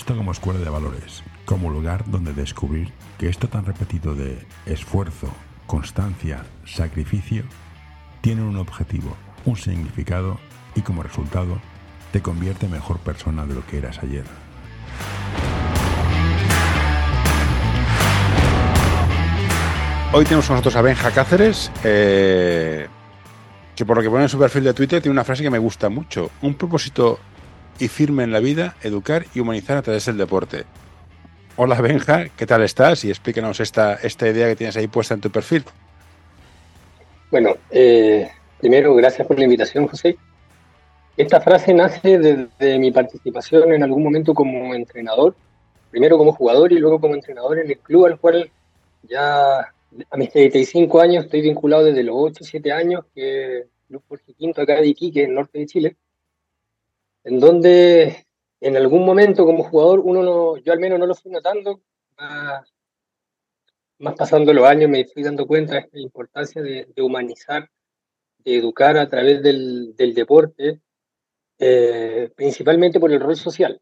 esto como escuela de valores, como lugar donde descubrir que esto tan repetido de esfuerzo, constancia, sacrificio, tiene un objetivo, un significado y como resultado te convierte mejor persona de lo que eras ayer. Hoy tenemos con nosotros a Benja Cáceres, eh, que por lo que pone en su perfil de Twitter tiene una frase que me gusta mucho. Un propósito y firme en la vida, educar y humanizar a través del deporte. Hola Benja, ¿qué tal estás? Y explícanos esta, esta idea que tienes ahí puesta en tu perfil. Bueno, eh, primero, gracias por la invitación, José. Esta frase nace desde mi participación en algún momento como entrenador, primero como jugador y luego como entrenador en el club al cual ya a mis 35 años estoy vinculado desde los 8 o 7 años, que es el Club Jorge Quinto acá de Iquique, en el norte de Chile, en donde en algún momento como jugador uno no, yo al menos no lo fui notando, más, pasando los años me fui dando cuenta de la importancia de, humanizar, de educar a través del, deporte, eh, principalmente por el rol social.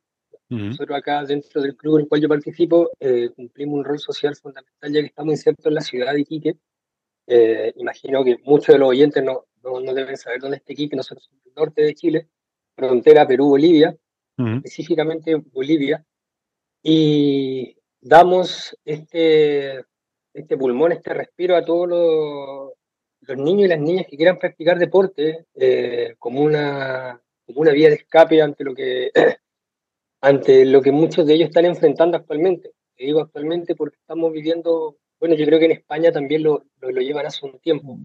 Nosotros acá dentro del club en el cual yo participo eh, cumplimos un rol social fundamental ya que estamos insertos en la ciudad de Iquique. Eh, imagino que muchos de los oyentes no, no, deben saber dónde está Iquique, nosotros somos el norte de Chile, frontera Perú-Bolivia, específicamente Bolivia, y damos este, este pulmón, este respiro a todos los, los niños y las niñas que quieran practicar deporte eh, como, una, como una vía de escape ante lo que ante lo que muchos de ellos están enfrentando actualmente. Te digo actualmente porque estamos viviendo, bueno, yo creo que en España también lo, lo, llevan hace un tiempo,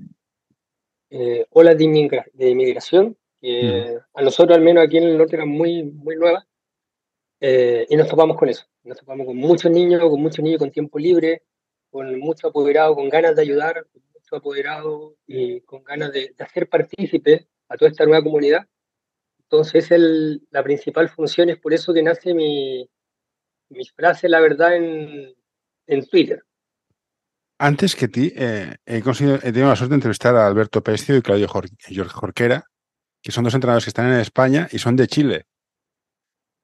eh, olas de, inmigración, que a nosotros al menos aquí en el norte eran muy, muy nuevas, eh, y nos topamos con eso. Nos topamos con muchos niños, con muchos niños con tiempo libre, con mucho apoderado, con ganas de ayudar, con mucho apoderado y con ganas de, de hacer partícipe a toda esta nueva comunidad entonces, el, la principal función es por eso que nace mi, mi frase, la verdad, en, en Twitter. Antes que ti, eh, he, he tenido la suerte de entrevistar a Alberto Pescio y Claudio Jorge Jorquera, que son dos entrenadores que están en España y son de Chile.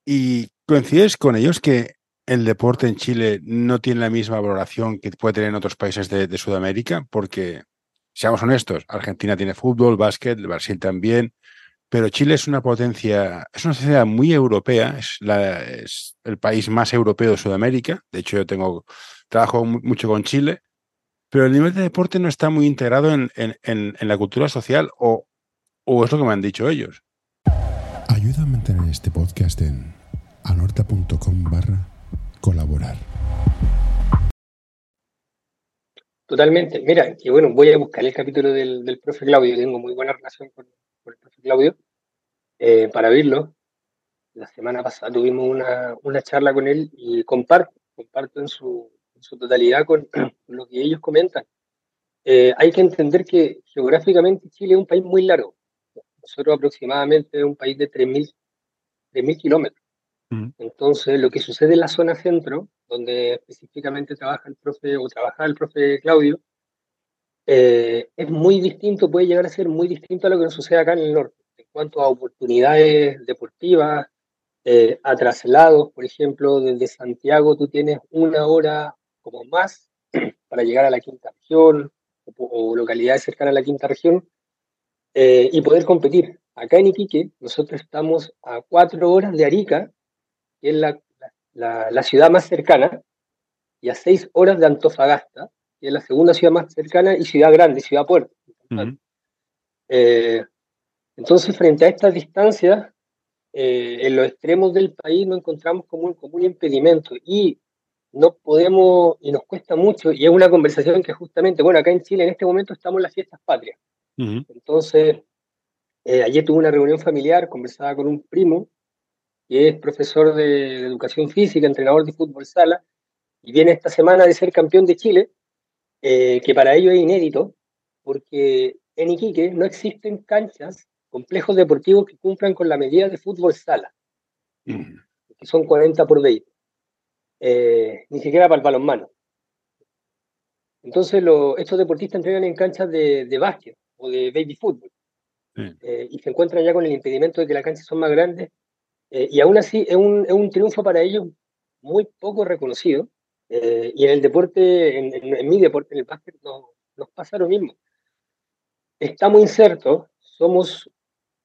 Y coincides con ellos que el deporte en Chile no tiene la misma valoración que puede tener en otros países de, Sudamérica, porque, seamos honestos, Argentina tiene fútbol, básquet, Brasil también, pero Chile es una potencia, es una sociedad muy europea, es, la, es, el país más europeo de Sudamérica. De hecho, yo tengo trabajo mucho con Chile, pero el nivel de deporte no está muy integrado en, en, en, la cultura social, o, o, es lo que me han dicho ellos. Ayuda a mantener este podcast en anorta.com barra colaborar. Totalmente. Mira, que bueno, voy a buscar el capítulo del, del profe Claudio, tengo muy buena relación con, el profe Claudio, eh, para verlo. La semana pasada tuvimos una, una, charla con él y comparto, comparto en su, en su totalidad con, lo que ellos comentan. Eh, hay que entender que geográficamente Chile es un país muy largo. Nosotros aproximadamente es un país de 3.000 kilómetros. Mm. Entonces, lo que sucede en la zona centro, donde específicamente trabaja el profe o trabaja el profe Claudio, eh, es muy distinto, puede llegar a ser muy distinto a lo que nos sucede acá en el norte, en cuanto a oportunidades deportivas, eh, a traslados, por ejemplo, desde Santiago tú tienes una hora como más para llegar a la quinta región o, localidades cercanas a la quinta región eh, y poder competir. Acá en Iquique nosotros estamos a cuatro horas de Arica, que es la, la, la ciudad más cercana, y a seis horas de Antofagasta, que es la segunda ciudad más cercana y ciudad grande, ciudad puerto. Eh, entonces, frente a estas distancias, eh, en los extremos del país nos encontramos como un, como un impedimento y no podemos, y nos cuesta mucho, y es una conversación que justamente, bueno, acá en Chile en este momento estamos en las fiestas patrias. Entonces, eh, ayer tuve una reunión familiar, conversaba con un primo, que es profesor de educación física, entrenador de fútbol sala, y viene esta semana de ser campeón de Chile, eh, que para ello es inédito, porque en Iquique no existen canchas, complejos deportivos que cumplan con la medida de fútbol sala, que son 40 por 20, eh, ni siquiera para el balonmano. Entonces estos deportistas entrenan en canchas de, de básquet o de baby fútbol, eh, y se encuentran ya con el impedimento de que las canchas son más grandes, y aún así es un, es un triunfo para ellos muy poco reconocido. Eh, y en el deporte, en, mi deporte, en el básquet, no, nos pasa lo mismo. Estamos insertos, somos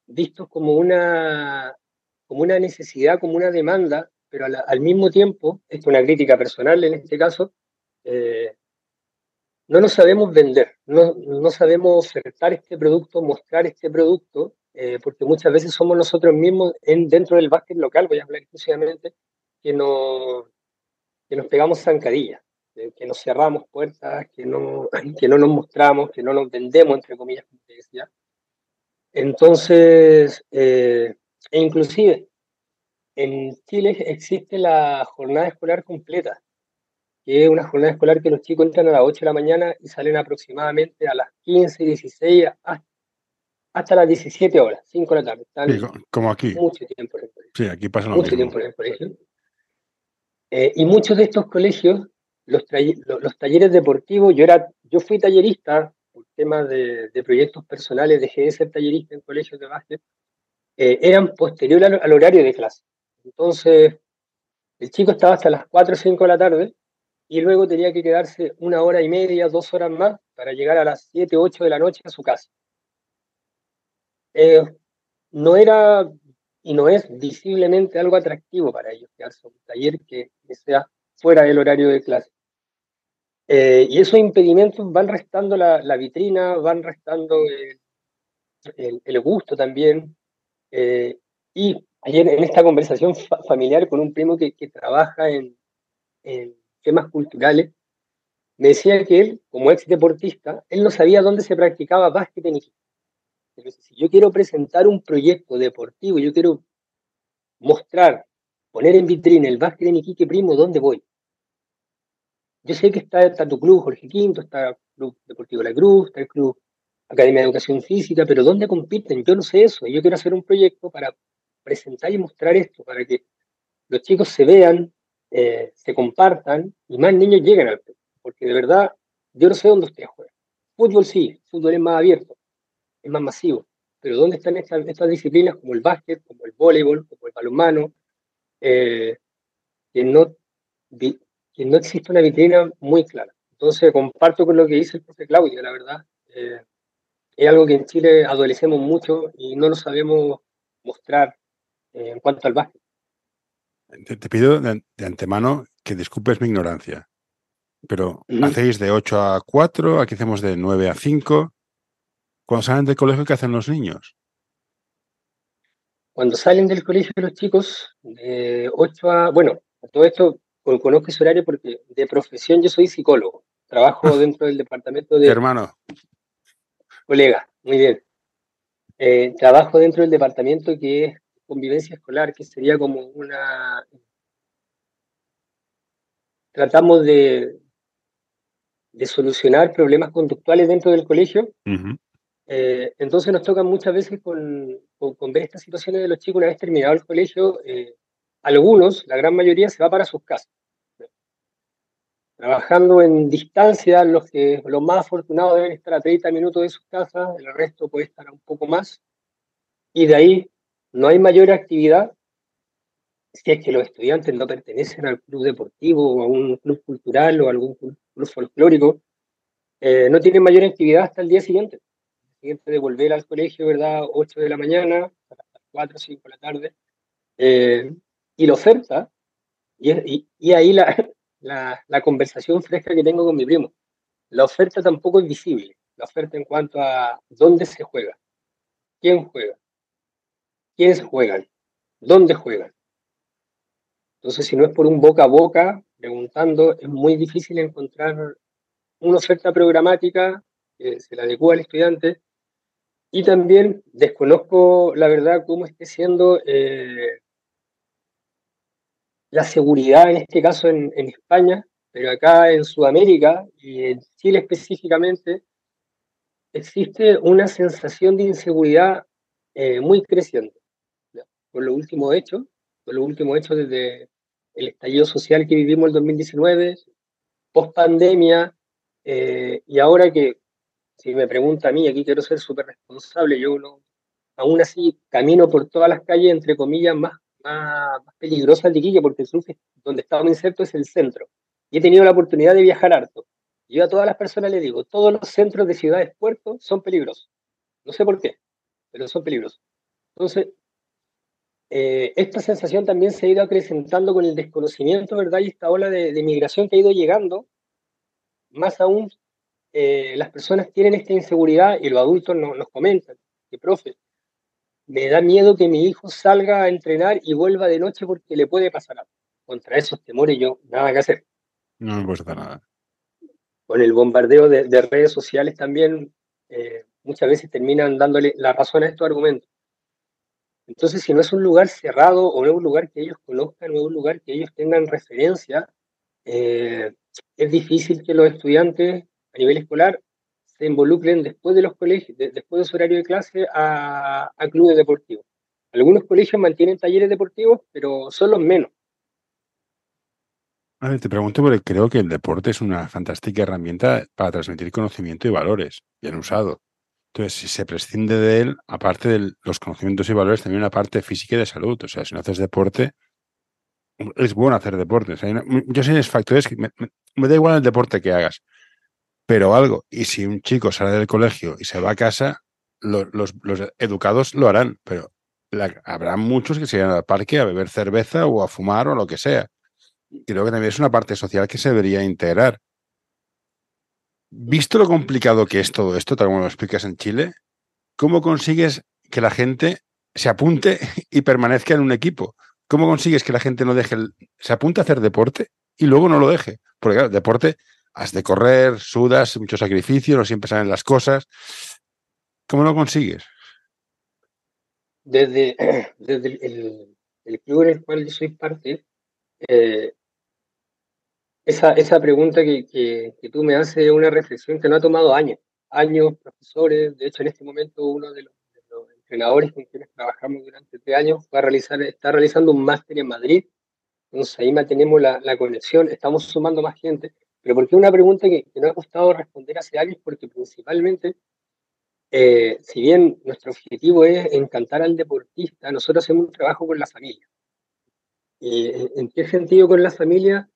vistos como una, como una necesidad, como una demanda, pero al, mismo tiempo, esto es una crítica personal en este caso, eh, no nos sabemos vender, no, no, sabemos ofertar este producto, mostrar este producto, eh, porque muchas veces somos nosotros mismos en, dentro del básquet local, voy a hablar exclusivamente, que, no, que nos pegamos zancadillas, que nos cerramos puertas, que no, que no nos mostramos, que no nos vendemos, entre comillas, como te. Entonces, eh, e inclusive, en Chile existe la jornada escolar completa, que es una jornada escolar que los chicos entran a las 8 de la mañana y salen aproximadamente a las 15, 16, hasta, las 17 horas, 5 de la tarde. Están como aquí. Mucho tiempo en el colegio. Sí, aquí pasa lo Mucho tiempo en el colegio. Eh, y muchos de estos colegios, los, los, talleres deportivos, yo, era, yo fui tallerista por temas de, de proyectos personales, dejé de ser tallerista en colegios de básquet, eh, eran posterior al, horario de clase. Entonces, el chico estaba hasta las 4 o 5 de la tarde y luego tenía que quedarse una hora y media, dos horas más para llegar a las 7, 8 de la noche a su casa. Eh, no era y no es visiblemente algo atractivo para ellos quedarse en un taller que, sea fuera del horario de clase. Eh, y esos impedimentos van restando la, vitrina, van restando el, gusto también. Eh, y ayer en esta conversación familiar con un primo que, trabaja en, temas culturales, me decía que él, como ex deportista, él no sabía dónde se practicaba básquet en Iquique. Si yo quiero presentar un proyecto deportivo, yo quiero mostrar, poner en vitrina el básquet en Iquique, primo, ¿dónde voy? Yo sé que está, tu club Jorge Quinto, está el Club Deportivo La Cruz, está el Club Academia de Educación Física, pero ¿dónde compiten? Yo no sé eso. Yo quiero hacer un proyecto para presentar y mostrar esto, para que los chicos se vean, eh, se compartan y más niños lleguen al club. Porque de verdad, yo no sé dónde ustedes juegan. Fútbol sí, fútbol es más abierto, es más masivo. Pero ¿dónde están estas, estas disciplinas como el básquet, como el voleibol, como el balonmano? Eh, que, no, que no existe una vitrina muy clara. Entonces, comparto con lo que dice el profe Claudio, la verdad. Eh, es algo que en Chile adolecemos mucho y no lo sabemos mostrar eh, en cuanto al básquet. Te, pido de, antemano que disculpes mi ignorancia, pero hacéis de 8 a 4, aquí hacemos de 9 a 5. Cuando salen del colegio, ¿qué hacen los niños? Cuando salen del colegio los chicos, de 8 a... Bueno, todo esto conozco ese horario porque de profesión yo soy psicólogo. Trabajo dentro del departamento de... Hermano. Colega, muy bien. Eh, trabajo dentro del departamento que es convivencia escolar, que sería como una... Tratamos de, de solucionar problemas conductuales dentro del colegio. Eh, entonces nos toca muchas veces con, con, ver estas situaciones de los chicos una vez terminado el colegio. Eh, algunos, la gran mayoría, se va para sus casas trabajando en distancia, los, que, los más afortunados deben estar a 30 minutos de su casa, el resto puede estar un poco más, y de ahí no hay mayor actividad si es que los estudiantes no pertenecen al club deportivo o a un club cultural o a algún club, folclórico, eh, no tienen mayor actividad hasta el día siguiente. El siguiente de volver al colegio, ¿verdad? 8 de la mañana, hasta las 4 o 5 de la tarde. Eh, y la oferta, y, ahí la, conversación fresca que tengo con mi primo. La oferta tampoco es visible. La oferta en cuanto a dónde se juega, quién juega, quiénes juegan, dónde juegan. Entonces, si no es por un boca a boca, preguntando, es muy difícil encontrar una oferta programática que se la adecua al estudiante. Y también desconozco, la verdad, cómo esté siendo eh, la seguridad, en este caso en, España, pero acá en Sudamérica y en Chile específicamente, existe una sensación de inseguridad eh, muy creciente. Por lo último hecho, por lo último hecho desde el estallido social que vivimos el 2019, post pandemia, eh, y ahora que, si me pregunta a mí, aquí quiero ser súper responsable, yo no, aún así camino por todas las calles, entre comillas, más más, peligrosas de Iquique, porque el sur donde estamos insertos es el centro. Y he tenido la oportunidad de viajar harto. Yo a todas las personas les digo, todos los centros de ciudades, puertos, son peligrosos. No sé por qué, pero son peligrosos. Entonces, eh, esta sensación también se ha ido acrecentando con el desconocimiento, ¿verdad? Y esta ola de, migración que ha ido llegando. Más aún, eh, las personas tienen esta inseguridad y los adultos nos comentan que, profe, me da miedo que mi hijo salga a entrenar y vuelva de noche porque le puede pasar algo. Contra esos temores yo nada que hacer. No me nada. Con el bombardeo de, redes sociales también eh, muchas veces terminan dándole la razón a estos argumentos. Entonces, si no es un lugar cerrado o no es un lugar que ellos conozcan, no es un lugar que ellos tengan referencia, eh, es difícil que los estudiantes a nivel escolar se involucren después de los colegios, después de su horario de clase a, clubes deportivos. Algunos colegios mantienen talleres deportivos, pero son los menos. Te pregunto porque creo que el deporte es una fantástica herramienta para transmitir conocimiento y valores, bien usado. Entonces, si se prescinde de él, aparte de los conocimientos y valores, también una parte física y de salud. O sea, si no haces deporte, es bueno hacer deporte. yo sé factores que me, da igual el deporte que hagas, pero algo. Y si un chico sale del colegio y se va a casa, los, educados lo harán, pero habrá muchos que se vayan al parque a beber cerveza o a fumar o lo que sea. Creo que también es una parte social que se debería integrar. Visto lo complicado que es todo esto, tal como lo explicas en Chile, ¿cómo consigues que la gente se apunte y permanezca en un equipo? ¿Cómo consigues que la gente no deje, se apunte a hacer deporte y luego no lo deje? Porque claro, deporte has de correr, sudas, mucho sacrificio, no siempre salen las cosas. ¿Cómo lo consigues? Desde, desde el, club en el cual yo soy parte, eh, esa, esa pregunta que, que, tú me haces es una reflexión que no ha tomado años, años, profesores, de hecho en este momento uno de los, entrenadores con quienes trabajamos durante este años va a realizar, está realizando un máster en Madrid, entonces ahí mantenemos la, la conexión, estamos sumando más gente, pero porque una pregunta que, que no ha costado responder hace años, porque principalmente, eh, si bien nuestro objetivo es encantar al deportista, nosotros hacemos un trabajo con la familia. ¿Y ¿En qué sentido con la familia?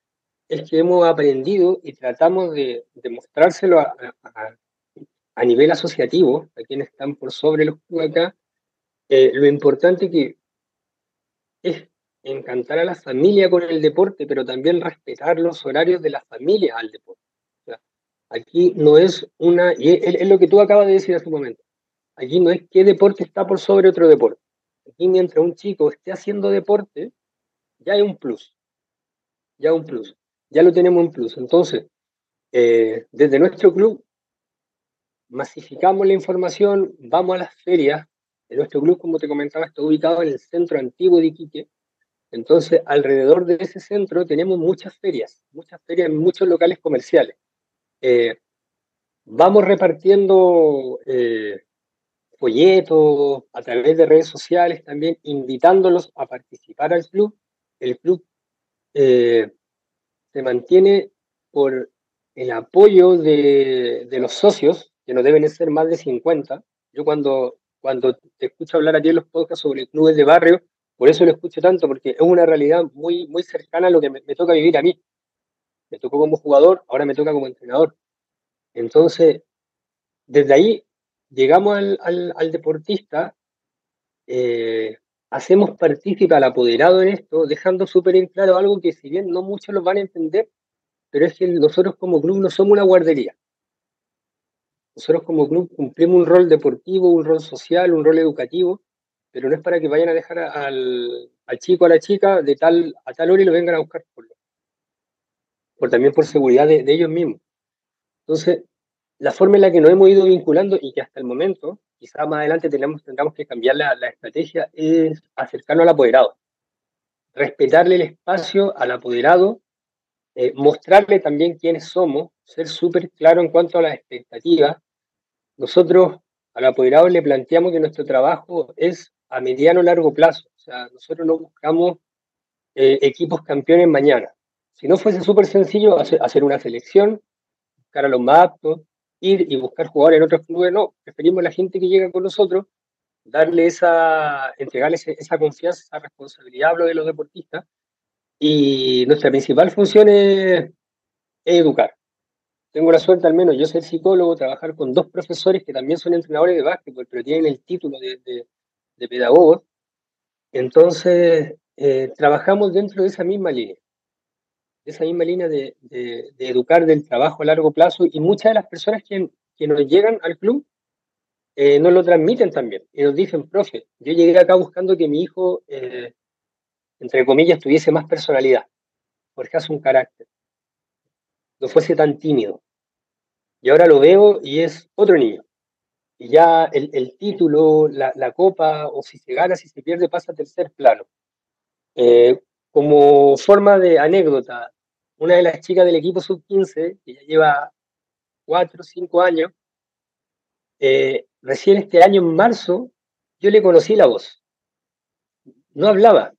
Es que hemos aprendido y tratamos de, demostrárselo a, a, nivel asociativo, a quienes están por sobre los acá, eh, lo importante que es encantar a la familia con el deporte, pero también respetar los horarios de la familia al deporte. aquí no es una, y es, lo que tú acabas de decir hace un momento, aquí no es qué deporte está por sobre otro deporte. Aquí mientras un chico esté haciendo deporte, ya hay un plus, ya un plus ya lo tenemos en plus. Entonces, eh, desde nuestro club, masificamos la información, vamos a las ferias. nuestro club, como te comentaba, está ubicado en el centro antiguo de Iquique. Entonces, alrededor de ese centro tenemos muchas ferias, muchas ferias en muchos locales comerciales. Eh, vamos repartiendo eh, folletos a través de redes sociales también, invitándolos a participar al club. El club se mantiene por el apoyo de, de, los socios, que no deben ser más de 50. Yo cuando, cuando te escucho hablar aquí en los podcasts sobre clubes de barrio, por eso lo escucho tanto, porque es una realidad muy, muy cercana a lo que me, toca vivir a mí. Me tocó como jugador, ahora me toca como entrenador. Entonces, desde ahí llegamos al, al, al deportista eh, hacemos partícipe al apoderado en esto, dejando súper en claro algo que si bien no muchos lo van a entender, pero es que nosotros como club no somos una guardería. Nosotros como club cumplimos un rol deportivo, un rol social, un rol educativo, pero no es para que vayan a dejar al, al chico, a la chica, de tal, a tal hora y lo vengan a buscar por, por también por seguridad de, de ellos mismos. Entonces, la forma en la que nos hemos ido vinculando y que hasta el momento quizá más adelante tenemos, tengamos que cambiar la, estrategia, es acercarnos al apoderado, respetarle el espacio al apoderado, eh, mostrarle también quiénes somos, ser súper claro en cuanto a las expectativas. Nosotros al apoderado le planteamos que nuestro trabajo es a mediano o largo plazo, o sea, nosotros no buscamos eh, equipos campeones mañana. Si no fuese súper sencillo hacer, hacer una selección, buscar a los más aptos, ir y buscar jugadores en otros clubes, no, preferimos la gente que llega con nosotros, darle esa, entregarles esa confianza, esa responsabilidad, hablo de los deportistas, y nuestra principal función es, educar. Tengo la suerte, al menos yo ser psicólogo, trabajar con dos profesores que también son entrenadores de básquetbol, pero tienen el título de, de, de. Entonces, eh, trabajamos dentro de esa misma línea, esa misma línea de, de, educar del trabajo a largo plazo y muchas de las personas que, que nos llegan al club eh, nos lo transmiten también y nos dicen, profe, yo llegué acá buscando que mi hijo, eh, entre comillas, tuviese más personalidad, hace un carácter, no fuese tan tímido. Y ahora lo veo y es otro niño. Y ya el, el título, la, la, copa, o si se gana, si se pierde, pasa a tercer plano. Eh, como forma de anécdota, una de las chicas del equipo sub-15, que ya lleva cuatro o cinco años, eh, recién este año, en marzo, yo le conocí la voz. No hablaba.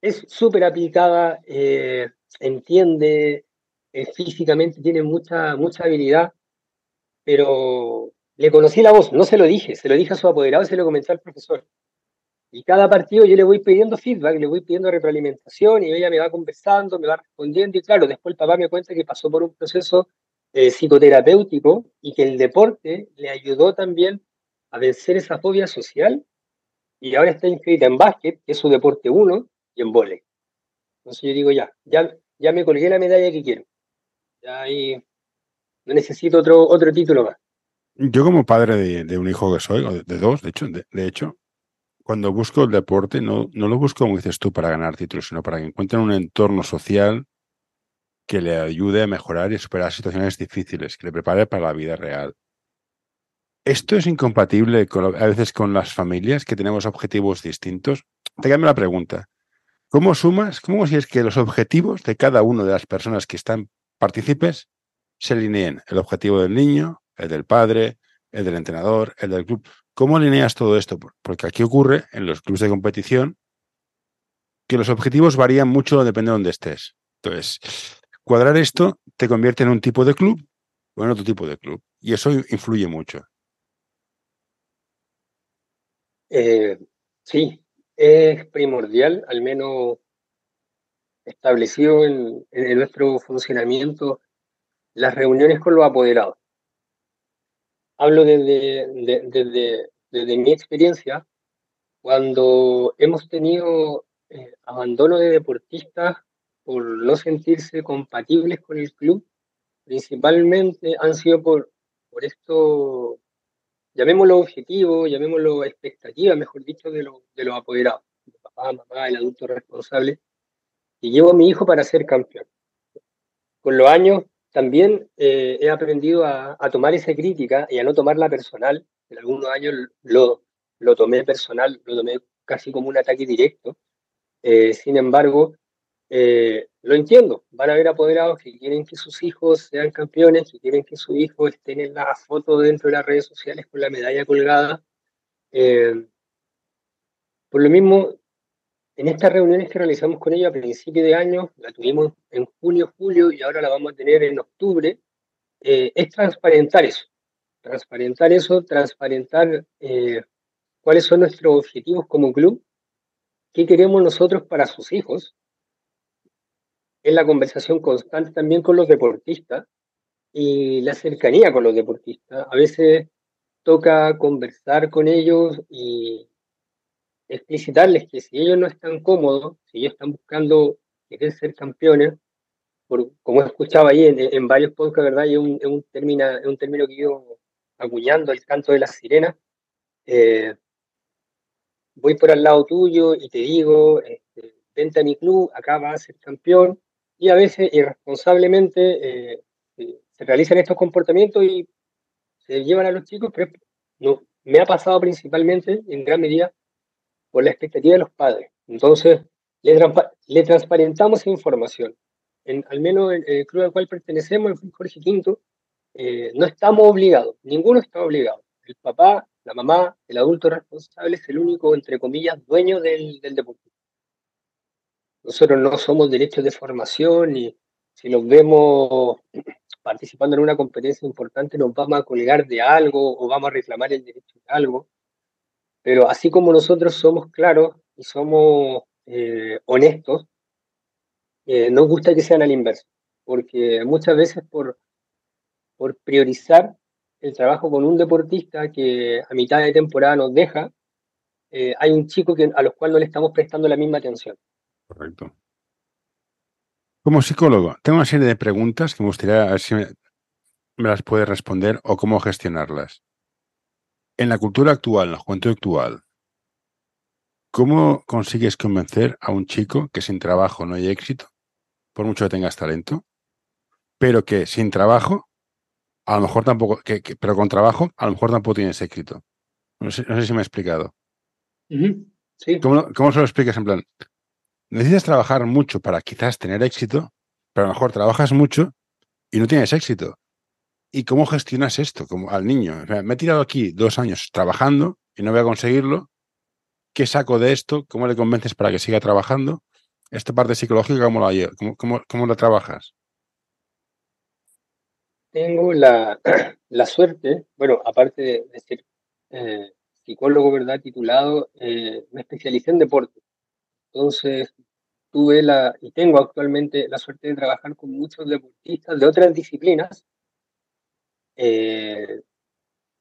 Es súper aplicada, eh, entiende, eh, físicamente tiene mucha, mucha habilidad, pero le conocí la voz, no se lo dije, se lo dije a su apoderado se lo comenté al profesor. Y cada partido yo le voy pidiendo feedback, le voy pidiendo retroalimentación y ella me va conversando, me va respondiendo y claro, después el papá me cuenta que pasó por un proceso eh, psicoterapéutico y que el deporte le ayudó también a vencer esa fobia social y ahora está inscrita en básquet, que es su deporte uno, y en vóley. Entonces yo digo, ya, ya, ya me colgué la medalla que quiero. Ya ahí no necesito otro, otro título más. Yo como padre de, de un hijo que soy, o de, de dos, de hecho, de, de hecho, cuando busco el deporte, no, no lo busco, como dices tú, para ganar títulos, sino para que encuentren un entorno social que le ayude a mejorar y superar situaciones difíciles, que le prepare para la vida real. ¿Esto es incompatible a veces con las familias que tenemos objetivos distintos? Te cambio la pregunta. ¿Cómo sumas, cómo si es que los objetivos de cada una de las personas que están partícipes se alineen? El objetivo del niño, el del padre, el del entrenador, el del club. ¿Cómo alineas todo esto? Porque aquí ocurre en los clubes de competición que los objetivos varían mucho depende de dónde estés. Entonces, cuadrar esto te convierte en un tipo de club o en otro tipo de club. Y eso influye mucho. Eh, sí, es primordial, al menos establecido en, nuestro funcionamiento, las reuniones con los apoderados hablo desde, desde mi experiencia, cuando hemos tenido eh, abandono de deportistas por no sentirse compatibles con el club, principalmente han sido por, por esto, llamémoslo objetivo, llamémoslo expectativa, mejor dicho, de, lo, de los apoderados, de papá, mamá, el adulto responsable, y llevo a mi hijo para ser campeón. Con los años también eh, he aprendido a, a, tomar esa crítica y a no tomarla personal. En algunos años lo, lo tomé personal, lo tomé casi como un ataque directo. Eh, sin embargo, eh, lo entiendo. Van a haber apoderados que quieren que sus hijos sean campeones, que quieren que su hijo esté en la foto dentro de las redes sociales con la medalla colgada. Eh, por lo mismo, en estas reuniones que realizamos con ellos a principio de año, la tuvimos en junio, julio y ahora la vamos a tener en octubre, es transparentar eso. Transparentar eso, transparentar eh, cuáles son nuestros objetivos como club, qué queremos nosotros para sus hijos. Es la conversación constante también con los deportistas y la cercanía con los deportistas. A veces toca conversar con ellos y explicitarles que si ellos no están cómodos, si ellos están buscando querer ser campeones, por, como he escuchado ahí en, varios podcasts, ¿verdad? Y es un, término, un término que yo acuñando el canto de las sirenas. Eh, voy por al lado tuyo y te digo, este, vente a mi club, acá vas a ser campeón. Y a veces irresponsablemente eh, se realizan estos comportamientos y se llevan a los chicos, pero no, me ha pasado principalmente, en gran medida, por la expectativa de los padres. Entonces, le, le transparentamos información. En, al menos en el club al cual pertenecemos, el Jorge Quinto, eh, no estamos obligados, ninguno está obligado. El papá, la mamá, el adulto responsable es el único, entre comillas, dueño del, del deporte. Nosotros no somos derechos de formación y si los vemos participando en una competencia importante nos vamos a colgar de algo o vamos a reclamar el derecho de algo. Pero así como nosotros somos claros y somos eh, honestos, eh, nos gusta que sean al inverso, porque muchas veces por, por priorizar el trabajo con un deportista que a mitad de temporada nos deja, eh, hay un chico que, a los cuales no le estamos prestando la misma atención. Correcto. Como psicólogo, tengo una serie de preguntas que me gustaría ver si me, las puede responder o cómo gestionarlas. En la cultura actual, en la juventud actual, ¿cómo consigues convencer a un chico que sin trabajo no hay éxito, por mucho que tengas talento, pero que sin trabajo, a lo mejor tampoco, que, pero con trabajo, a lo mejor tampoco tienes éxito? No sé, si me he explicado. ¿Cómo, ¿Cómo se lo explicas en plan? necesitas trabajar mucho para quizás tener éxito, pero a lo mejor trabajas mucho y no tienes éxito. ¿Y cómo gestionas esto como al niño? me he tirado aquí dos años trabajando y no voy a conseguirlo. ¿Qué saco de esto? ¿Cómo le convences para que siga trabajando? Esta parte psicológica, ¿cómo la, cómo, cómo, la trabajas? Tengo la, la, suerte, bueno, aparte de, ser eh, psicólogo, ¿verdad? Titulado, eh, me especialicé en deporte. Entonces, tuve la, y tengo actualmente la suerte de trabajar con muchos deportistas de otras disciplinas eh,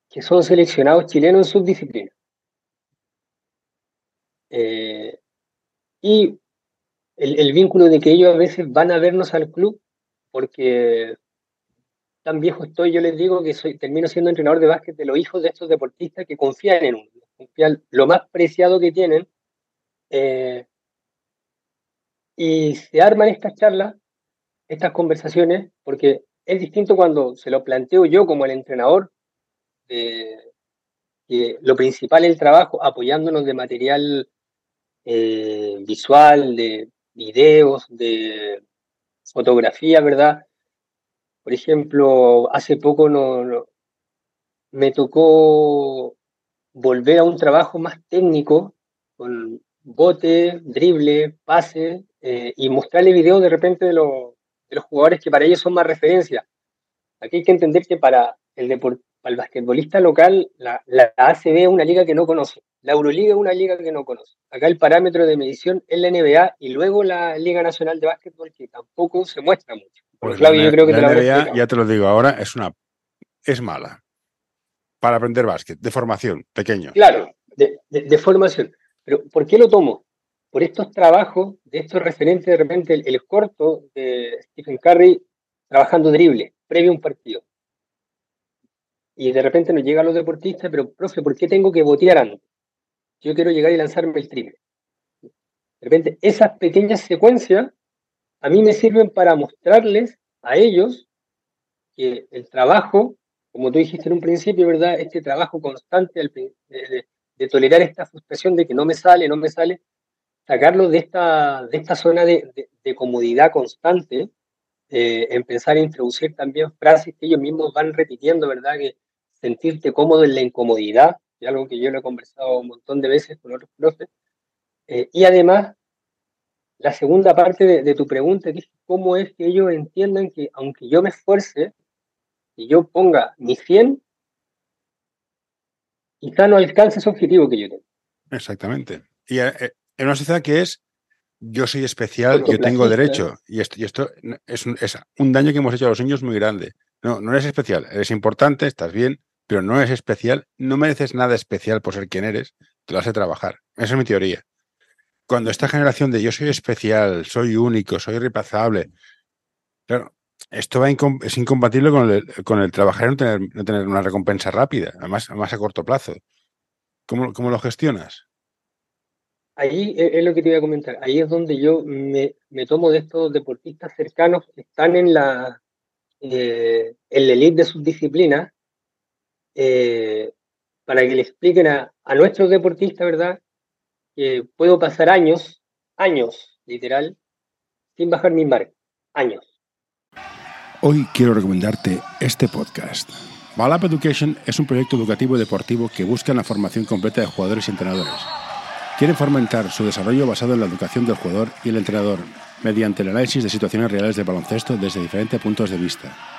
que son seleccionados chilenos en sus disciplinas. Eh, y el, vínculo de que ellos a veces van a vernos al club porque tan viejo estoy, yo les digo que soy, termino siendo entrenador de básquet de los hijos de estos deportistas que confían en uno, confían lo más preciado que tienen eh, y se arman estas charlas, estas conversaciones, porque es distinto cuando se lo planteo yo como el entrenador, que lo principal es el trabajo, apoyándonos de material eh, visual, de videos, de fotografía, ¿verdad? Por ejemplo, hace poco no, me tocó volver a un trabajo más técnico, con bote, drible, pase, eh, y mostrarle videos de repente de, los jugadores que para ellos son más referencia. Aquí hay que entender que para el, para el basquetbolista local, la, la, ACB es una liga que no conoce, la Euroliga es una liga que no conoce. Acá el parámetro de medición es la NBA y luego la Liga Nacional de Básquetbol, que tampoco se muestra mucho. Pues Claudio, yo creo que la NBA, ya te lo digo ahora, es una es mala para aprender básquet, de formación, pequeño. Claro, de, de formación. Pero ¿por qué lo tomo? por estos trabajos de estos referentes, de repente el, corto de Stephen Curry trabajando drible, previo a un partido. Y de repente nos llega a los deportistas, pero profe, ¿por qué tengo que botear antes? Yo quiero llegar y lanzarme el triple. De repente, esas pequeñas secuencias a mí me sirven para mostrarles a ellos que el trabajo, como tú dijiste en un principio, ¿verdad? Este trabajo constante de, tolerar esta frustración de que no me sale, no me sale, sacarlo de esta, de esta zona de, comodidad constante, eh, empezar a introducir también frases que ellos mismos van repitiendo, ¿verdad? Que sentirte cómodo en la incomodidad, es algo que yo lo he conversado un montón de veces con otros profes. Eh, y además, la segunda parte de, tu pregunta, que es cómo es que ellos entiendan que aunque yo me esfuerce y yo ponga mi 100, quizá no alcance ese objetivo que yo tengo. Exactamente. Y eh, en una sociedad que es yo soy especial, yo tengo derecho. Y esto, y esto es, un, es, un, daño que hemos hecho a los niños muy grande. No, no eres especial, eres importante, estás bien, pero no eres especial, no mereces nada especial por ser quien eres, te lo hace trabajar. Esa es mi teoría. Cuando esta generación de yo soy especial, soy único, soy irreemplazable, claro, esto va es incompatible con el, con el trabajar y no tener, no tener una recompensa rápida, además, además a corto plazo. ¿Cómo, ¿Cómo lo gestionas? ahí es lo que te iba a comentar. Ahí es donde yo me, tomo de estos deportistas cercanos que están en la, eh, en la elite de sus disciplinas eh, para que le expliquen a, nuestros deportistas, ¿verdad? Puedo pasar años, años, literal, sin bajar mi marca. Años. Hoy quiero recomendarte este podcast. Balap Education es un proyecto educativo deportivo que busca la formación completa de jugadores y entrenadores Quieren fomentar su desarrollo basado en la educación del jugador y el entrenador, mediante el análisis de situaciones reales de baloncesto desde diferentes puntos de vista.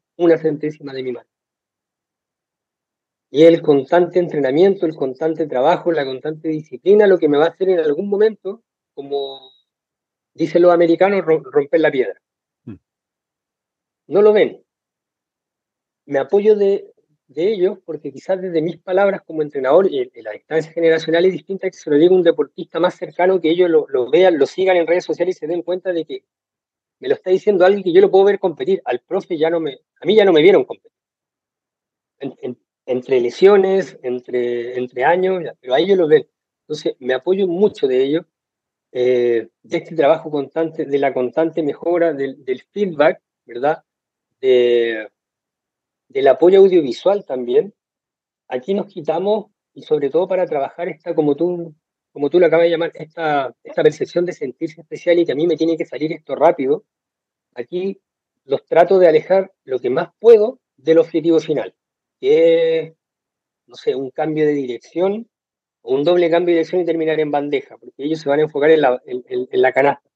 una centésima de mi mano. Y el constante entrenamiento, el constante trabajo, la constante disciplina, lo que me va a hacer en algún momento, como dicen los americanos, romper la piedra. Hmm. No lo ven. Me apoyo de, ellos porque quizás desde mis palabras como entrenador, y, la distancia generacional es distinta que se lo diga un deportista más cercano, que ellos lo, lo vean, lo sigan en redes sociales y se den cuenta de que me lo está diciendo alguien que yo lo puedo ver competir. Al profe ya no me, a mí ya no me vieron competir. entre lesiones, entre, entre años, pero a ellos lo ven. Entonces, me apoyo mucho de ellos, eh, de este trabajo constante, de la constante mejora, del, del feedback, ¿verdad? De, del apoyo audiovisual también. Aquí nos quitamos, y sobre todo para trabajar esta, como tú, como tú lo acabas de llamar, esta, esta percepción de sentirse especial y que a mí me tiene que salir esto rápido, aquí los trato de alejar lo que más puedo del objetivo final, que es, no sé, un cambio de dirección o un doble cambio de dirección y terminar en bandeja, porque ellos se van a enfocar en la, en, canasta.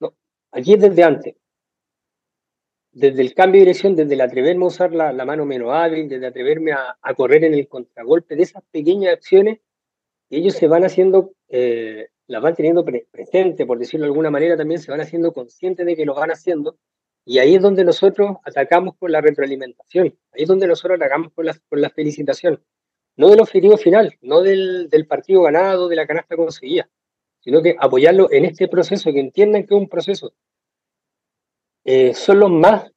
No, aquí es desde antes. Desde el cambio de dirección, desde el atreverme a usar la, mano menos hábil, desde atreverme a, correr en el contragolpe, de esas pequeñas acciones que ellos se van haciendo eh, las van teniendo presente, por decirlo de alguna manera, también se van haciendo conscientes de que lo van haciendo. Y ahí es donde nosotros atacamos por la retroalimentación, ahí es donde nosotros atacamos por la, por la felicitación. No del objetivo final, no del, del partido ganado, de la canasta conseguida, sino que apoyarlo en este proceso, que entiendan que es un proceso. Eh, son los más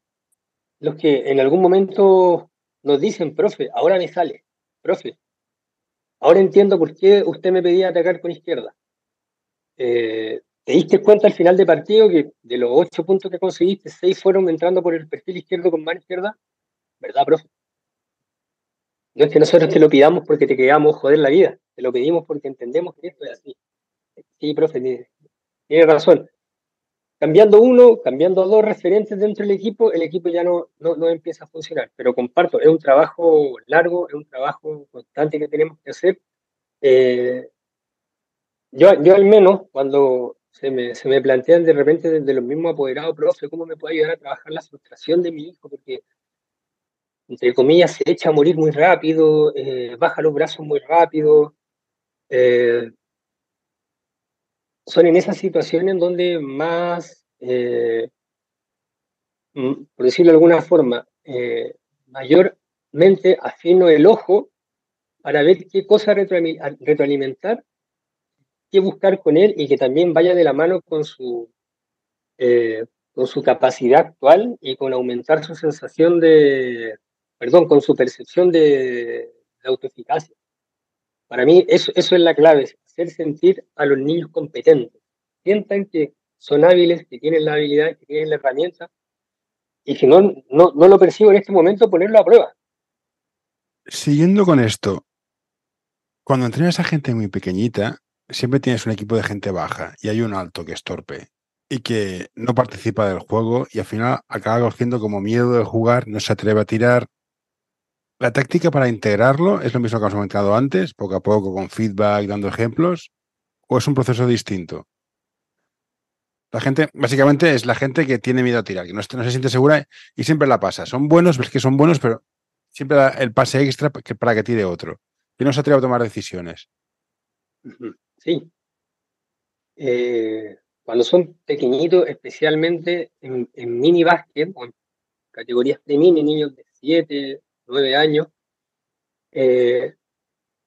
los que en algún momento nos dicen, profe, ahora me sale, profe, ahora entiendo por qué usted me pedía atacar con izquierda. Eh, ¿te diste cuenta al final de partido que de los ocho puntos que conseguiste, seis fueron entrando por el perfil izquierdo con mano izquierda? ¿Verdad, profe? No es que nosotros te lo pidamos porque te queramos joder la vida, te lo pedimos porque entendemos que esto es así. Sí, profe, tiene, razón. Cambiando uno, cambiando dos referentes dentro del equipo, el equipo ya no, no, no, empieza a funcionar. Pero comparto, es un trabajo largo, es un trabajo constante que tenemos que hacer. Eh, yo, yo al menos, cuando se me, se me plantean de repente desde los mismos apoderados, profe, ¿cómo me puede ayudar a trabajar la frustración de mi hijo? Porque, entre comillas, se echa a morir muy rápido, eh, baja los brazos muy rápido. Eh, son en esas situaciones donde más, eh, mm, por decirlo de alguna forma, mayormente afino el ojo para ver qué cosa retroalimentar que buscar con él y que también vaya de la mano con su, eh, con su capacidad actual y con aumentar su sensación de, perdón, con su percepción de, autoeficacia. Para mí eso, eso es la clave, hacer sentir a los niños competentes. Sientan que son hábiles, que tienen la habilidad, que tienen la herramienta, y si no, no, no lo percibo en este momento, ponerlo a prueba. Siguiendo con esto, cuando entrenas a gente muy pequeñita, siempre tienes un equipo de gente baja y hay un alto que es torpe y que no participa del juego y al final acaba cogiendo como miedo de jugar, no se atreve a tirar. La táctica para integrarlo es lo mismo que hemos comentado antes, poco a poco, con feedback, dando ejemplos, o es un proceso distinto. La gente, básicamente, es la gente que tiene miedo a tirar, que no, se siente segura y siempre la pasa. Son buenos, ves que son buenos, pero siempre da el pase extra para que tire otro. Y no se atreve a tomar decisiones. Sí. Eh, cuando son pequeñitos, especialmente en, mini básquet, en categorías de mini, niños de 7, 9 años, eh,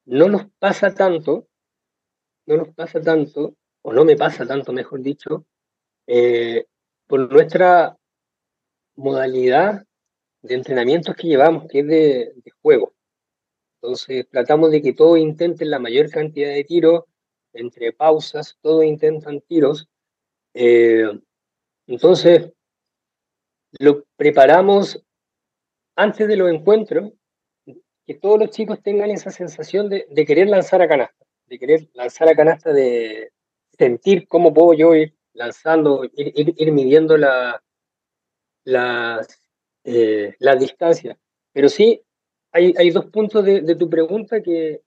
no nos pasa tanto, no nos pasa tanto, o no me pasa tanto, mejor dicho, eh, por nuestra modalidad de entrenamientos que llevamos, que es de, de juego. Entonces tratamos de que todos intenten la mayor cantidad de tiros, entre pausas, todos intentan tiros. Eh, entonces, lo preparamos antes de los encuentros, que todos los chicos tengan esa sensación de, querer lanzar a canasta, de querer lanzar a canasta, de sentir cómo puedo yo ir lanzando, ir, midiendo la, las, eh, distancias. Pero sí, hay, hay dos puntos de, tu pregunta que,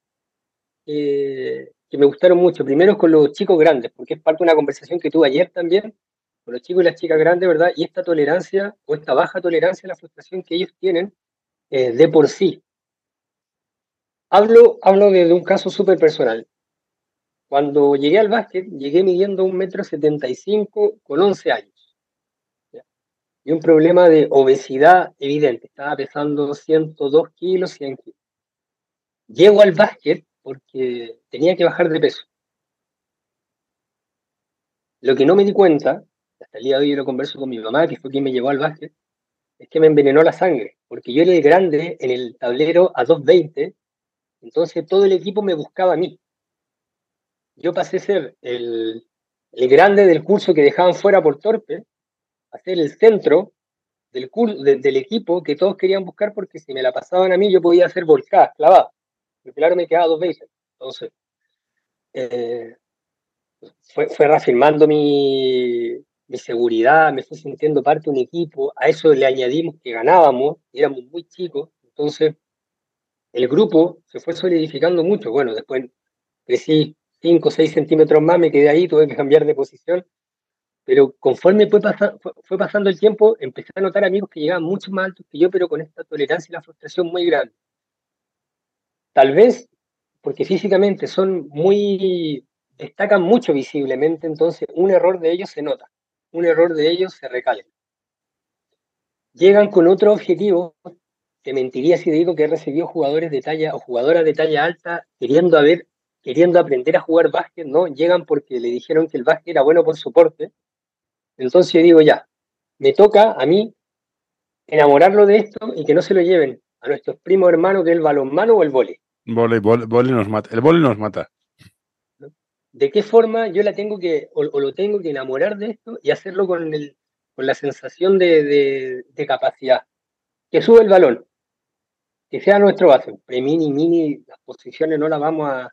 que me gustaron mucho. Primero con los chicos grandes, porque es parte de una conversación que tuve ayer también, con los chicos y las chicas grandes, ¿verdad? Y esta tolerancia o esta baja tolerancia a la frustración que ellos tienen eh, de por sí. Hablo, hablo de, un caso súper personal. Cuando llegué al básquet, llegué midiendo un metro setenta y cinco con 11 años. Y un problema de obesidad evidente. Estaba pesando 102 kilos, 100 kilos. Llego al básquet porque tenía que bajar de peso. Lo que no me di cuenta hasta el día de hoy yo lo converso con mi mamá, que fue quien me llevó al básquet, es que me envenenó la sangre, porque yo era el grande en el tablero a 2.20, entonces todo el equipo me buscaba a mí. Yo pasé a ser el, grande del curso que dejaban fuera por torpe, a ser el centro del, del equipo que todos querían buscar porque si me la pasaban a mí yo podía hacer volcada, clavada. Porque claro, me quedaba dos veces. Entonces, eh, fue, fue reafirmando mi, mi seguridad, me fui sintiendo parte de un equipo, a eso le añadimos que ganábamos, éramos muy chicos, entonces el grupo se fue solidificando mucho, bueno, después crecí 5 o 6 centímetros más, me quedé ahí, tuve que cambiar de posición, pero conforme fue, fue, pasando el tiempo, empecé a notar amigos que llegaban mucho más altos que yo, pero con esta tolerancia y la frustración muy grande. Tal vez porque físicamente son muy, destacan mucho visiblemente, entonces un error de ellos se nota un error de ellos se recale. Llegan con otro objetivo, te mentiría si digo que he recibido jugadores de talla o jugadoras de talla alta queriendo, haber, queriendo aprender a jugar básquet, ¿no? Llegan porque le dijeron que el básquet era bueno por soporte. Entonces digo, ya, me toca a mí enamorarlo de esto y que no se lo lleven a nuestros primos hermanos del balonmano o el vole. Vole, vole, nos mata. El vole nos mata de qué forma yo la tengo que, o, lo tengo que enamorar de esto y hacerlo con, el, con la sensación de, capacidad. Que sube el balón, que sea nuestro base. Pre-mini, mini, las posiciones no las vamos a,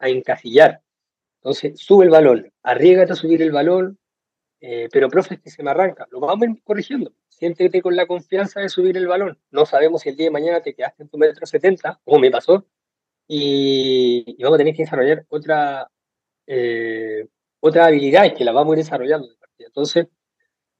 encasillar. Entonces, sube el balón, arriégate a subir el balón, eh, pero profe, es que se me arranca. Lo vamos a ir corrigiendo. Siéntete con la confianza de subir el balón. No sabemos si el día de mañana te quedaste en tu metro 70, como me pasó, y, y, vamos a tener que desarrollar otra, eh, otras habilidades que las vamos a ir desarrollando. Entonces,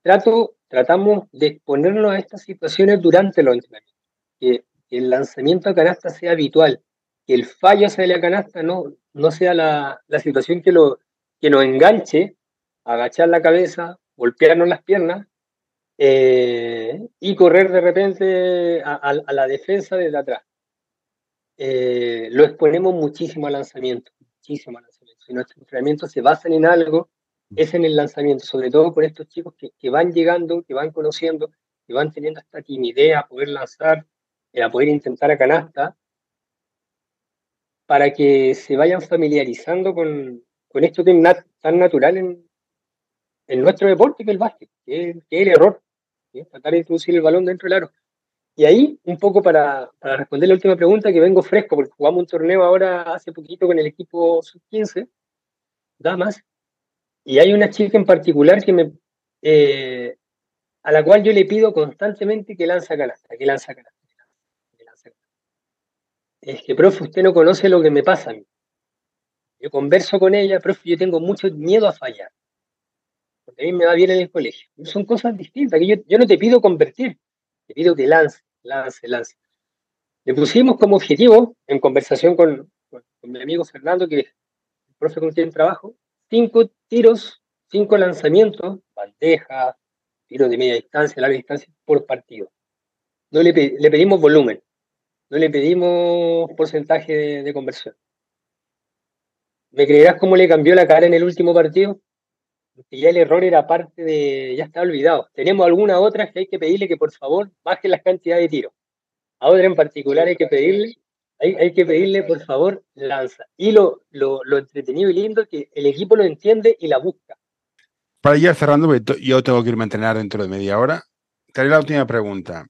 trato, tratamos de exponernos a estas situaciones durante los entrenamientos. Que, el lanzamiento a canasta sea habitual, que el fallo hacia la canasta no, no sea la, la situación que, lo, que nos enganche, agachar la cabeza, golpearnos las piernas eh, y correr de repente a, la defensa desde atrás. Eh, lo exponemos muchísimo al lanzamiento, muchísimo al lanzamiento si nuestros entrenamientos se basan en algo, es en el lanzamiento, sobre todo con estos chicos que, van llegando, que van conociendo, que van teniendo esta timidez a poder lanzar, eh, a poder intentar a canasta, para que se vayan familiarizando con, esto que es tan natural en, nuestro deporte que el básquet, que es, el error, tratar de introducir el balón dentro del aro. Y ahí, un poco para, para, responder la última pregunta, que vengo fresco, porque jugamos un torneo ahora hace poquito con el equipo sub-15, damas, y hay una chica en particular que me, eh, a la cual yo le pido constantemente que lanza canasta, que lanza canasta, que lanza canasta. Es que, profe, usted no conoce lo que me pasa a mí. Yo converso con ella, profe, yo tengo mucho miedo a fallar. Porque a mí me va bien en el colegio. Son cosas distintas, que yo, yo no te pido convertir, te pido que lance, lance, lance. Le pusimos como objetivo, en conversación con, con mi amigo Fernando, que profe con quien trabajo, cinco tiros, cinco lanzamientos, bandeja, tiros de media distancia, larga distancia, por partido. No le, pedimos volumen, no le pedimos porcentaje de, conversión. ¿Me creerás cómo le cambió la cara en el último partido? Porque ya el error era parte de, ya está olvidado. Tenemos alguna otra que hay que pedirle que por favor baje la cantidad de tiros. A otra en particular hay que pedirle hay, que pedirle, por favor, lanza. Y lo, lo, entretenido y lindo es que el equipo lo entiende y la busca. Para ir cerrando, yo tengo que irme a entrenar dentro de media hora. Te haré la última pregunta.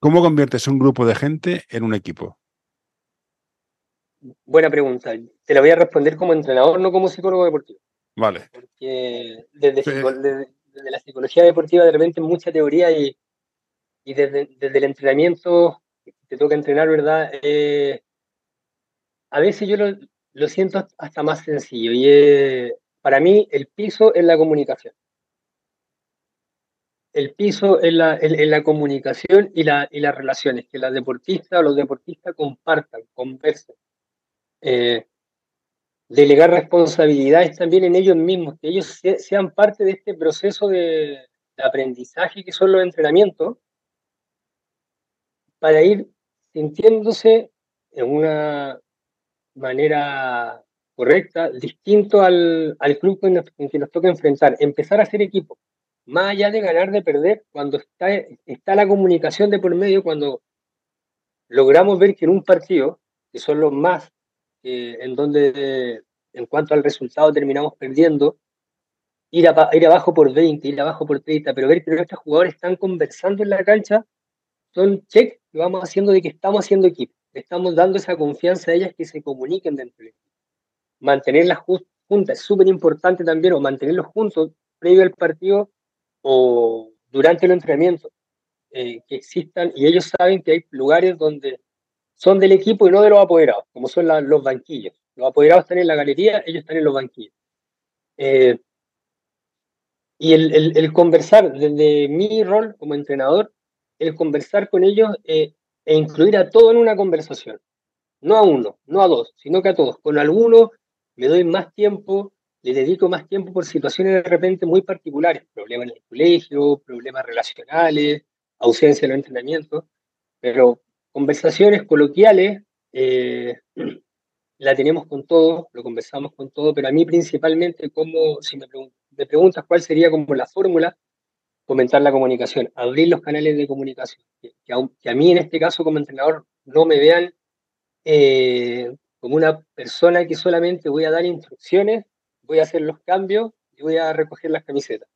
¿Cómo conviertes un grupo de gente en un equipo? Buena pregunta. Te la voy a responder como entrenador, no como psicólogo deportivo. Vale. Porque desde, la psicología deportiva de repente mucha teoría y, desde, el entrenamiento te toca entrenar, ¿verdad? Eh, a veces yo lo, siento hasta más sencillo y para mí el piso es la comunicación el piso en la, comunicación y, la, y las relaciones, que las deportistas o los deportistas compartan, conversen. Eh, delegar responsabilidades también en ellos mismos, que ellos sean parte de este proceso de, aprendizaje que son los entrenamientos, para ir sintiéndose en una manera correcta, distinto al, al club en que nos toca enfrentar, empezar a ser equipo más allá de ganar, de perder, cuando está, está la comunicación de por medio, cuando logramos ver que en un partido, que son los más, en donde en cuanto al resultado terminamos perdiendo, ir, ir abajo por 20, ir abajo por 30, pero ver que nuestros jugadores están conversando en la cancha, son check que vamos haciendo de que estamos haciendo equipo, estamos dando esa confianza a ellas que se comuniquen dentro del equipo. Mantenerlas juntas es súper importante también, o mantenerlos juntos previo al partido o durante el entrenamiento, eh, que existan, y ellos saben que hay lugares donde son del equipo y no de los apoderados, como son los banquillos. Los apoderados están en la galería, ellos están en los banquillos. Eh, y el, conversar, desde mi rol como entrenador, el conversar con ellos eh, e incluir a todos en una conversación. No a uno, no a dos, sino que a todos. Con algunos me doy más tiempo, le dedico más tiempo por situaciones de repente muy particulares, problemas en el colegio, problemas relacionales, ausencia de los entrenamientos, pero conversaciones coloquiales eh, la tenemos con todo, lo conversamos con todo, pero a mí principalmente, como, si me, preguntas cuál sería como la fórmula, comentar la comunicación, abrir los canales de comunicación, que, a, mí en este caso como entrenador no me vean eh, como una persona que solamente voy a dar instrucciones voy a hacer los cambios y voy a recoger las camisetas.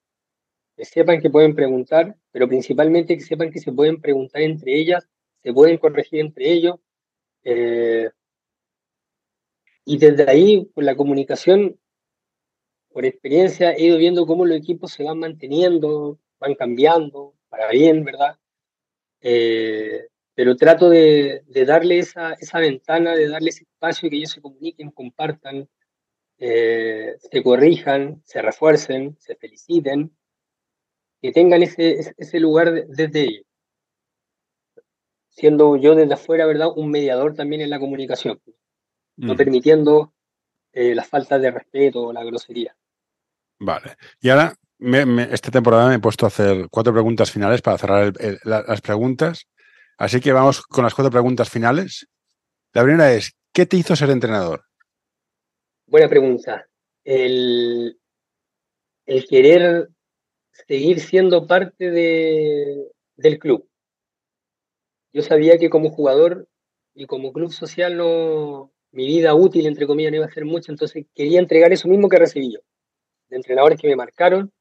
Que sepan que pueden preguntar, pero principalmente que sepan que se pueden preguntar entre ellas, se pueden corregir entre ellos. Eh, y desde ahí, con la comunicación, por experiencia, he ido viendo cómo los equipos se van manteniendo, van cambiando, para bien, ¿verdad? Eh, pero trato de, de darle esa, esa, ventana, de darle ese espacio que ellos se comuniquen, compartan, eh, se corrijan, se refuercen, se feliciten, que tengan ese, ese lugar desde ellos. Siendo yo desde afuera, ¿verdad? Un mediador también en la comunicación, no mm. permitiendo eh, las faltas de respeto o la grosería. Vale. Y ahora, esta temporada me he puesto a hacer cuatro preguntas finales para cerrar las preguntas. Así que vamos con las cuatro preguntas finales. La primera es, ¿qué te hizo ser entrenador? Buena pregunta. El, querer seguir siendo parte de, del club. Yo sabía que como jugador y como club social no, mi vida útil, entre comillas, no iba a ser mucho, entonces quería entregar eso mismo que recibí yo, de entrenadores que me marcaron,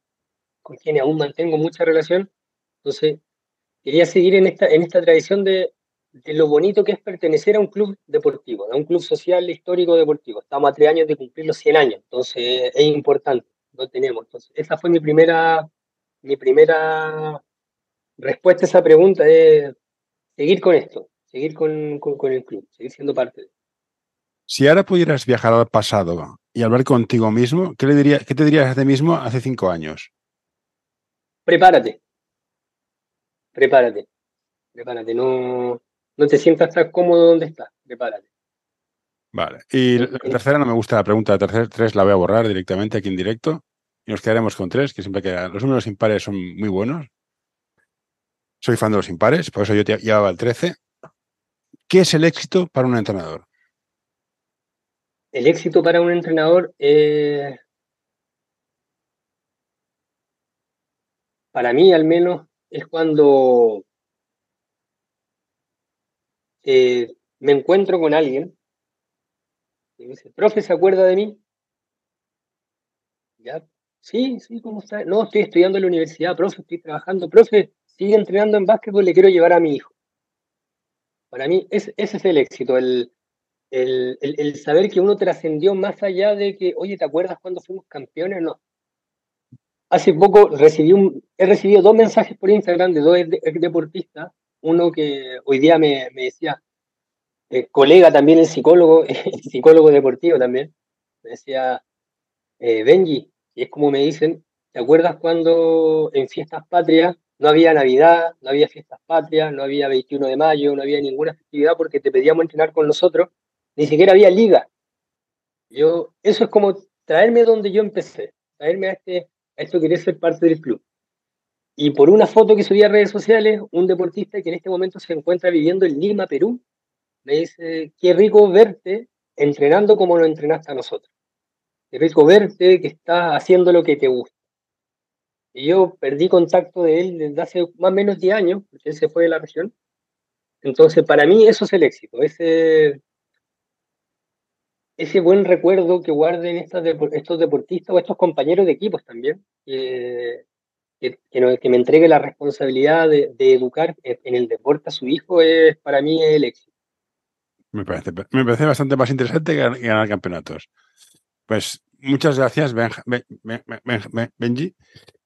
con quienes aún mantengo mucha relación. Entonces, quería seguir en esta, en esta tradición de, de lo bonito que es pertenecer a un club deportivo, a un club social histórico deportivo. Estamos a tres años de cumplir los 100 años, entonces es importante, lo tenemos. Entonces, esa fue mi primera, mi primera respuesta a esa pregunta, es seguir con esto, seguir con, con, el club, seguir siendo parte de Si ahora pudieras viajar al pasado y hablar contigo mismo, ¿qué, le diría, qué te dirías a ti mismo hace cinco años? Prepárate. Prepárate. Prepárate. No, no te sientas tan cómodo donde estás, prepárate. Vale. Y la tercera no me gusta la pregunta. La tercera tres la voy a borrar directamente aquí en directo. Y nos quedaremos con tres, que siempre quedan. Los números impares son muy buenos. Soy fan de los impares, por eso yo llevaba el 13. ¿Qué es el éxito para un entrenador? El éxito para un entrenador eh, para mí al menos es cuando eh, me encuentro con alguien y me dice, profe, ¿se acuerda de mí? Ya, sí, sí, ¿cómo está? No, estoy estudiando en la universidad, profe, estoy trabajando, profe, sigue entrenando en básquetbol, le quiero llevar a mi hijo. Para mí ese es el éxito, el, el, saber que uno trascendió más allá de que, oye, ¿te acuerdas cuando fuimos campeones? No. Hace poco recibí un, he recibido dos mensajes por Instagram de dos deportistas, uno que hoy día me, decía, eh, colega también el psicólogo, psicólogo deportivo también, me decía, eh, Benji, y es como me dicen, ¿te acuerdas cuando en fiestas patrias no había Navidad, no había fiestas patrias, no había 21 de mayo, no había ninguna festividad porque te pedíamos entrenar con nosotros, ni siquiera había liga. Yo, eso es como traerme donde yo empecé, traerme a, este, esto querer ser parte del club. Y por una foto que subí a redes sociales, un deportista que en este momento se encuentra viviendo en Lima, Perú, me dice, qué rico verte entrenando como lo entrenaste a nosotros. Qué rico verte que estás haciendo lo que te gusta. Y yo perdí contacto de él desde hace más o menos 10 años, porque él se fue de la región. Entonces, para mí eso es el éxito, ese, ese buen recuerdo que guarden estos deportistas o estos compañeros de equipos también, que, que, me entregue la responsabilidad de, educar en el deporte a su hijo, es para mí el éxito. Me parece, me parece bastante más interesante que ganar campeonatos. Pues muchas gracias, Benji.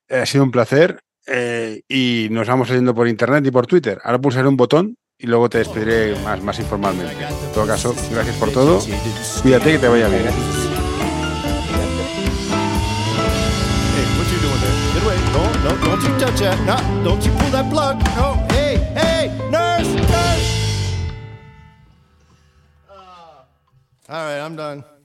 Ha sido un placer eh, y nos vamos leyendo por internet y por Twitter. Ahora pulsaré un botón y luego te despediré más, más informalmente. En todo caso, gracias por todo. Cuídate que te vaya bien. All right, I'm done.